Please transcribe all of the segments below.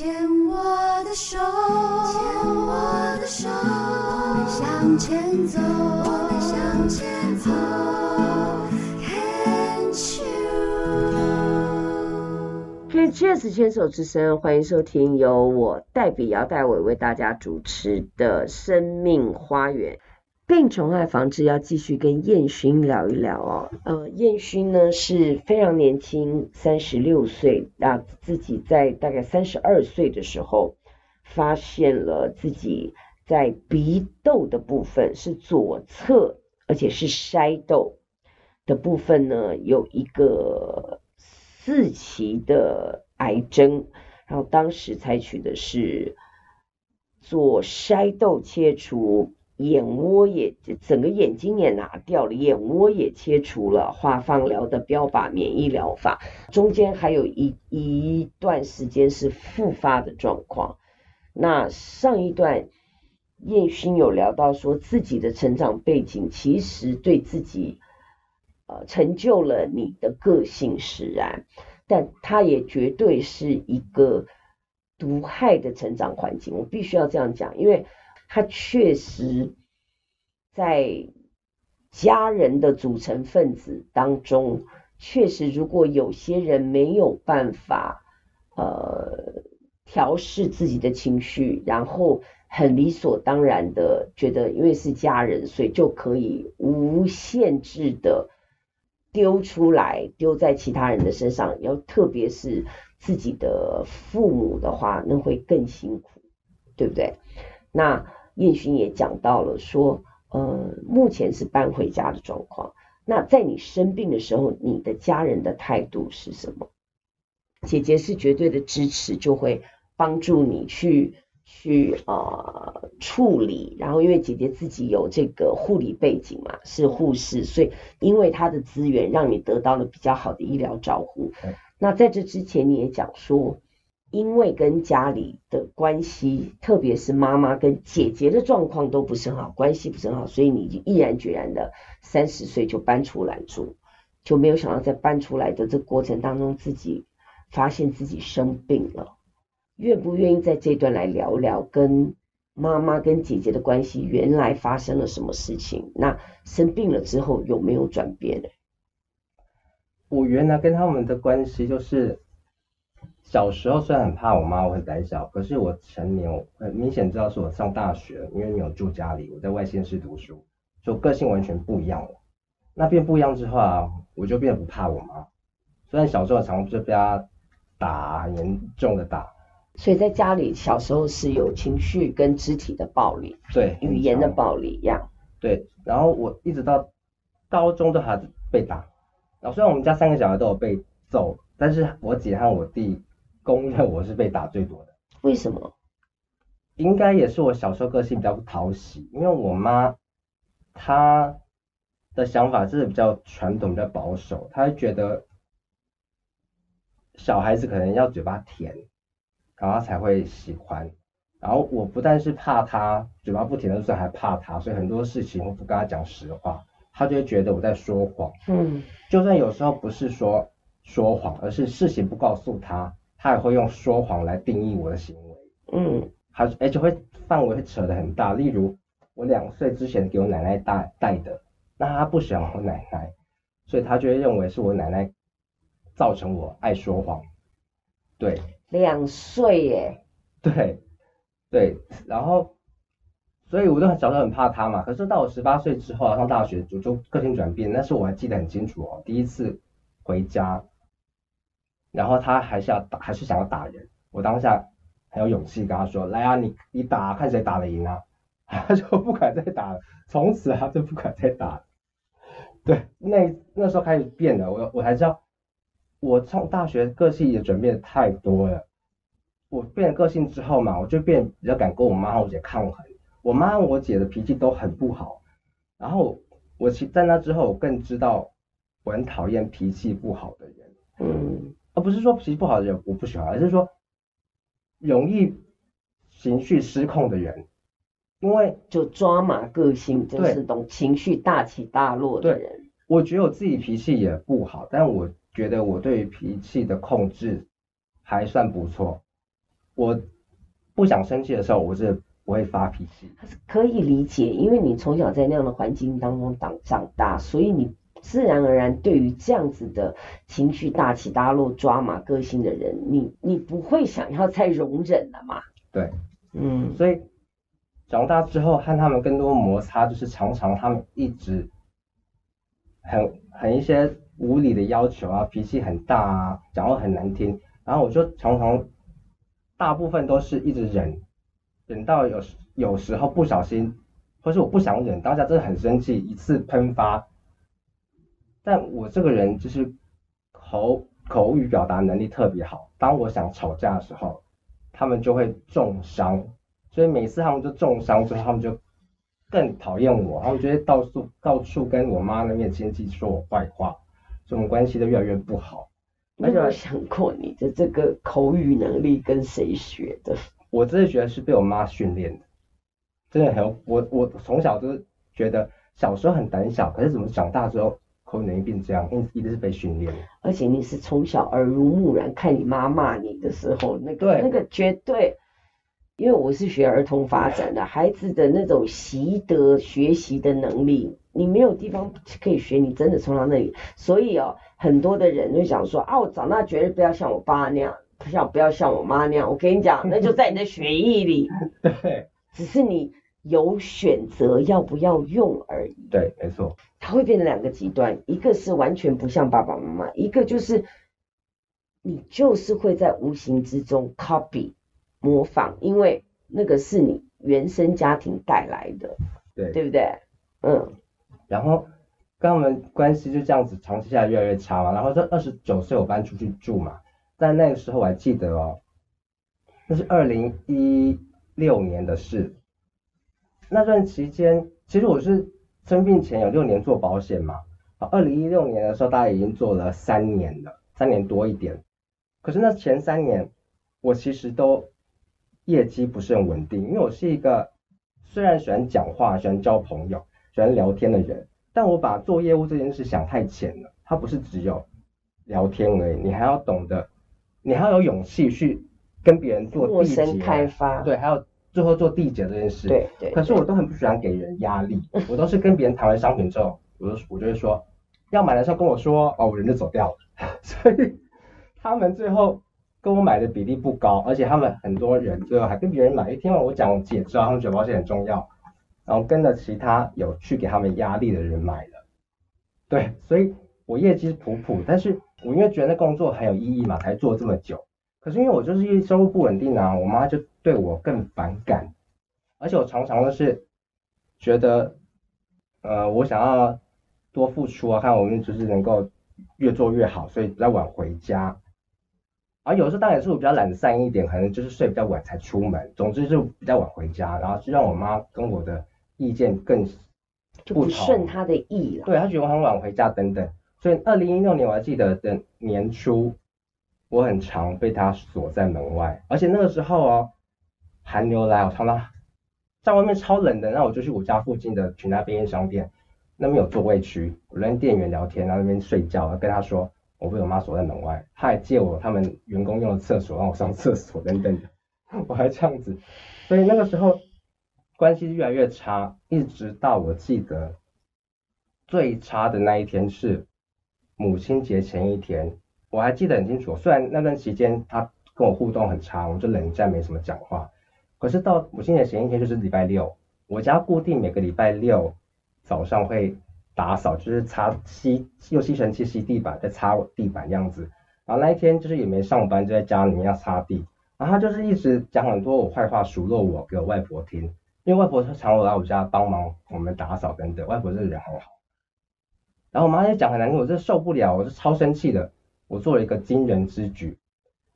牵我的手，牵我的手，我们向前走，我们向前走。Can't you？Cheers，牵手之声，欢迎收听由我黛比姚黛伟为大家主持的生命花园。病虫害防治要继续跟燕勋聊一聊哦。呃，燕勋呢是非常年轻，三十六岁，那自己在大概三十二岁的时候，发现了自己在鼻窦的部分是左侧，而且是筛窦的部分呢，有一个四期的癌症，然后当时采取的是左筛窦切除。眼窝也整个眼睛也拿掉了，眼窝也切除了，化放疗的标靶免疫疗法，中间还有一一段时间是复发的状况。那上一段燕勋有聊到说，自己的成长背景其实对自己呃成就了你的个性使然，但他也绝对是一个毒害的成长环境。我必须要这样讲，因为。他确实在家人的组成分子当中，确实如果有些人没有办法呃调试自己的情绪，然后很理所当然的觉得因为是家人，所以就可以无限制的丢出来丢在其他人的身上，要特别是自己的父母的话，那会更辛苦，对不对？那。彦勋也讲到了说，呃，目前是搬回家的状况。那在你生病的时候，你的家人的态度是什么？姐姐是绝对的支持，就会帮助你去去呃处理。然后因为姐姐自己有这个护理背景嘛，是护士，所以因为她的资源，让你得到了比较好的医疗照护。那在这之前，你也讲说。因为跟家里的关系，特别是妈妈跟姐姐的状况都不是很好，关系不是很好，所以你就毅然决然的三十岁就搬出来住，就没有想到在搬出来的这过程当中，自己发现自己生病了。愿不愿意在这段来聊聊跟妈妈跟姐姐的关系，原来发生了什么事情？那生病了之后有没有转变呢？我原来跟他们的关系就是。小时候虽然很怕我妈，我很胆小，可是我成年，我很明显知道是我上大学，因为没有住家里，我在外县市读书，就个性完全不一样了。那变不一样之后啊，我就变得不怕我妈。虽然小时候常常就被她打，很严重的打。所以在家里小时候是有情绪跟肢体的暴力，对，语言的暴力一样。对，然后我一直到高中都还被打。然后虽然我们家三个小孩都有被揍，但是我姐和我弟。公认我是被打最多的，为什么？应该也是我小时候个性比较不讨喜，因为我妈她的想法是比较传统、比较保守，她会觉得小孩子可能要嘴巴甜，然后才会喜欢。然后我不但是怕她嘴巴不甜的时候还怕她，所以很多事情我不跟她讲实话，她就会觉得我在说谎。嗯，就算有时候不是说说谎，而是事情不告诉他。他也会用说谎来定义我的行为，嗯，还而且会范围会扯得很大，例如我两岁之前给我奶奶带带的，那他不喜欢我奶奶，所以他就会认为是我奶奶造成我爱说谎，对，两岁耶，对，对，然后，所以我都很小时候很怕他嘛，可是到我十八岁之后上大学，就就个性转变，那时候我还记得很清楚哦，第一次回家。然后他还是要打，还是想要打人。我当下很有勇气跟他说：“来啊，你你打，看谁打得赢啊！” 他就不敢再打了，从此他就不敢再打了。对，那那时候开始变了，我我才知道，我从大学个性也转变太多了。我变了个性之后嘛，我就变比较敢跟我妈我姐抗衡。我妈和我姐的脾气都很不好，然后我其在那之后，我更知道我很讨厌脾气不好的人。嗯。而不是说脾气不好的人我不喜欢，而是说容易情绪失控的人，因为就抓马个性，就是懂情绪大起大落的人。我觉得我自己脾气也不好，但我觉得我对脾气的控制还算不错。我不想生气的时候，我是不会发脾气。可以理解，因为你从小在那样的环境当中长长大，所以你自然而然对于这样子的情绪大起大落、抓马个性的人，你你不会想要再容忍了嘛？对，嗯，所以长大之后和他们更多摩擦，就是常常他们一直很很一些无理的要求啊，脾气很大啊，讲话很难听，然后我就常常大部分都是一直忍，忍到有有时候不小心，或是我不想忍，当下真的很生气，一次喷发。但我这个人就是口口语表达能力特别好，当我想吵架的时候，他们就会重伤，所以每次他们就重伤之后，他们就更讨厌我，他们就会到处到处跟我妈那边亲戚说我坏话，所以我们关系都越来越不好。你有没有想过你的这个口语能力跟谁学的？我真的觉得是被我妈训练的，真的很我我从小就是觉得小时候很胆小，可是怎么长大之后口语能力变这样，因一定是被训练。而且你是从小耳濡目染，看你妈骂你的时候，那个那个绝对，因为我是学儿童发展的，孩子的那种习得学习的能力，你没有地方可以学，你真的从他那里。所以哦，很多的人就想说啊，我长大绝对不要像我爸那样。不像不要像我妈那样，我跟你讲，那就在你的血液里。对，只是你有选择要不要用而已。对，没错。它会变成两个极端，一个是完全不像爸爸妈妈，一个就是你就是会在无形之中 copy 模仿，因为那个是你原生家庭带来的，对，对不对？嗯。然后跟我们关系就这样子长期下来越来越差嘛，然后在二十九岁我搬出去住嘛。在那个时候我还记得哦，那是二零一六年的事。那段期间，其实我是生病前有六年做保险嘛，啊，二零一六年的时候大概已经做了三年了，三年多一点。可是那前三年，我其实都业绩不是很稳定，因为我是一个虽然喜欢讲话、喜欢交朋友、喜欢聊天的人，但我把做业务这件事想太浅了，它不是只有聊天而已，你还要懂得。你还要有勇气去跟别人做陌生开发，对，还有最后做缔结这件事，对对。可是我都很不喜欢给人压力，我都是跟别人谈完商品之后，我就我就会说，要买的时候跟我说，哦，我人就走掉了。所以他们最后跟我买的比例不高，而且他们很多人最后还跟别人买，一听完我讲，我也知道他们觉得保险很重要，然后跟着其他有去给他们压力的人买了。对，所以我业绩是普普，但是。我因为觉得那工作很有意义嘛，才做这么久。可是因为我就是因为收入不稳定啊，我妈就对我更反感。而且我常常都是觉得，呃，我想要多付出啊，看我们就是能够越做越好，所以比较晚回家。而有时候当然是我比较懒散一点，可能就是睡比较晚才出门。总之就比较晚回家，然后就让我妈跟我的意见更不顺她的意了。对，她觉得我很晚回家等等。所以，二零一六年我还记得的年初，我很常被他锁在门外，而且那个时候哦，寒流来，我常常在外面超冷的，那我就去我家附近的全家便利商店，那边有座位区，我跟店员聊天，然后那边睡觉，跟他说我被我妈锁在门外，他还借我他们员工用的厕所让我上厕所等等，我还这样子，所以那个时候关系越来越差，一直到我记得最差的那一天是。母亲节前一天，我还记得很清楚。虽然那段期间他跟我互动很差，我就冷战，没什么讲话。可是到母亲节前一天，就是礼拜六，我家固定每个礼拜六早上会打扫，就是擦吸用吸尘器吸地板，再擦地板这样子。然后那一天就是也没上班，就在家里面要擦地。然后他就是一直讲很多我坏话，数落我给我外婆听，因为外婆常常来我家帮忙我们打扫等等。外婆这个人很好。然后我妈也讲很难听，我真的受不了，我是超生气的。我做了一个惊人之举，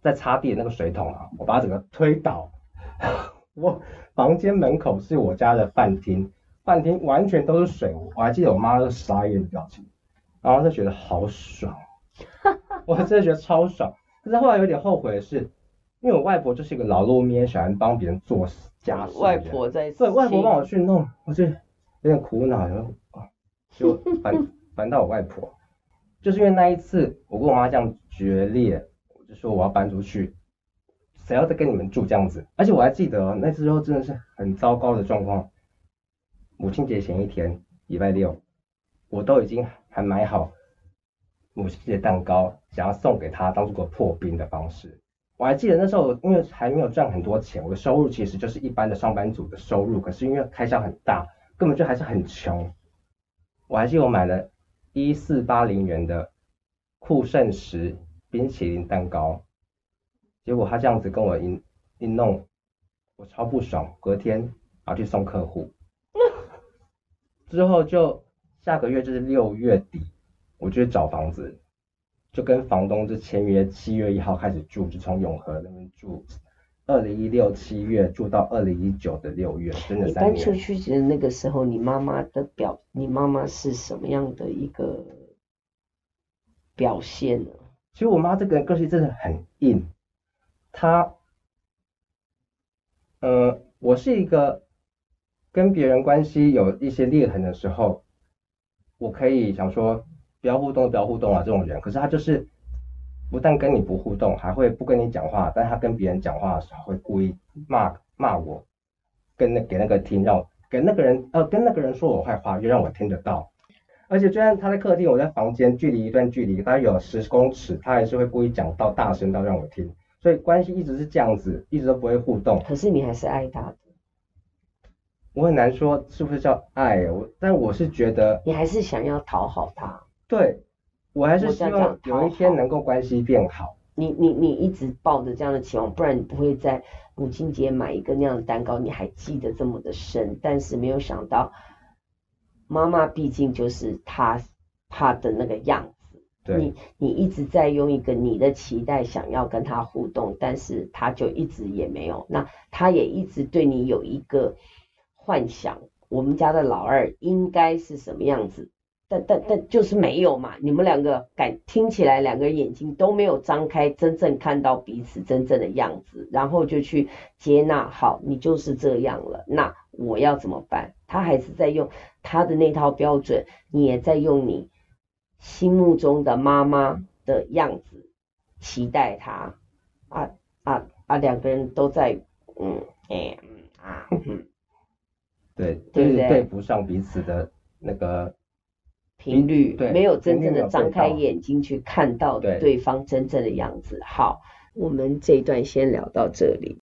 在擦地的那个水桶啊，我把它整个推倒。我房间门口是我家的饭厅，饭厅完全都是水，我还记得我妈都傻眼的表情，然后就觉得好爽，我真的觉得超爽。可是后来有点后悔的是，因为我外婆就是一个劳碌面，喜欢帮别人做家事。外婆在，对，外婆帮我去弄，我就有点苦恼，然后啊，就反。搬到我外婆，就是因为那一次我跟我妈这样决裂，我就说我要搬出去，谁要再跟你们住这样子？而且我还记得那时候真的是很糟糕的状况。母亲节前一天，礼拜六，我都已经还买好母亲节蛋糕，想要送给她，当做个破冰的方式。我还记得那时候，因为还没有赚很多钱，我的收入其实就是一般的上班族的收入，可是因为开销很大，根本就还是很穷。我还记得我买了一四八零元的酷盛石冰淇淋蛋糕。结果他这样子跟我一一弄，我超不爽。隔天然后去送客户，之后就下个月就是六月底，我就去找房子，就跟房东就签约，七月一号开始住，就从永和那边住，二零一六七月住到二零一九的六月，真的。你搬出去的那个时候，你妈妈的表，你妈妈是什么样的一个表现呢？其实我妈这个人个性真的很硬。她，呃，我是一个跟别人关系有一些裂痕的时候，我可以想说不要互动，不要互动啊这种人。可是她就是不但跟你不互动，还会不跟你讲话，但他跟别人讲话的时候会故意骂骂我，跟那给那个听，让我给那个人呃跟那个人说我坏话，又让我听得到。而且，就算他在客厅，我在房间，距离一段距离，大概有十公尺，他还是会故意讲到大声到让我听。所以关系一直是这样子，一直都不会互动。可是你还是爱他的。我很难说是不是叫爱，我但我是觉得你还是想要讨好他。对，我还是希望有一天能够关系变好。你你你一直抱着这样的期望，不然你不会在母亲节买一个那样的蛋糕，你还记得这么的深。但是没有想到，妈妈毕竟就是她她的那个样子。对你你一直在用一个你的期待想要跟她互动，但是她就一直也没有。那她也一直对你有一个幻想，我们家的老二应该是什么样子，但但但就是没有嘛。你们两个感听起来两个人眼睛都没有张开，真正看到彼此真正的样子，然后就去接纳。好，你就是这样了，那我要怎么办？他还是在用他的那套标准，你也在用你。心目中的妈妈的样子，期待他啊啊啊！两个人都在嗯哎啊嗯，对，对对？对不上彼此的那个频率，对，没有真正的张开眼睛去看到对方真正的样子。好，我们这一段先聊到这里。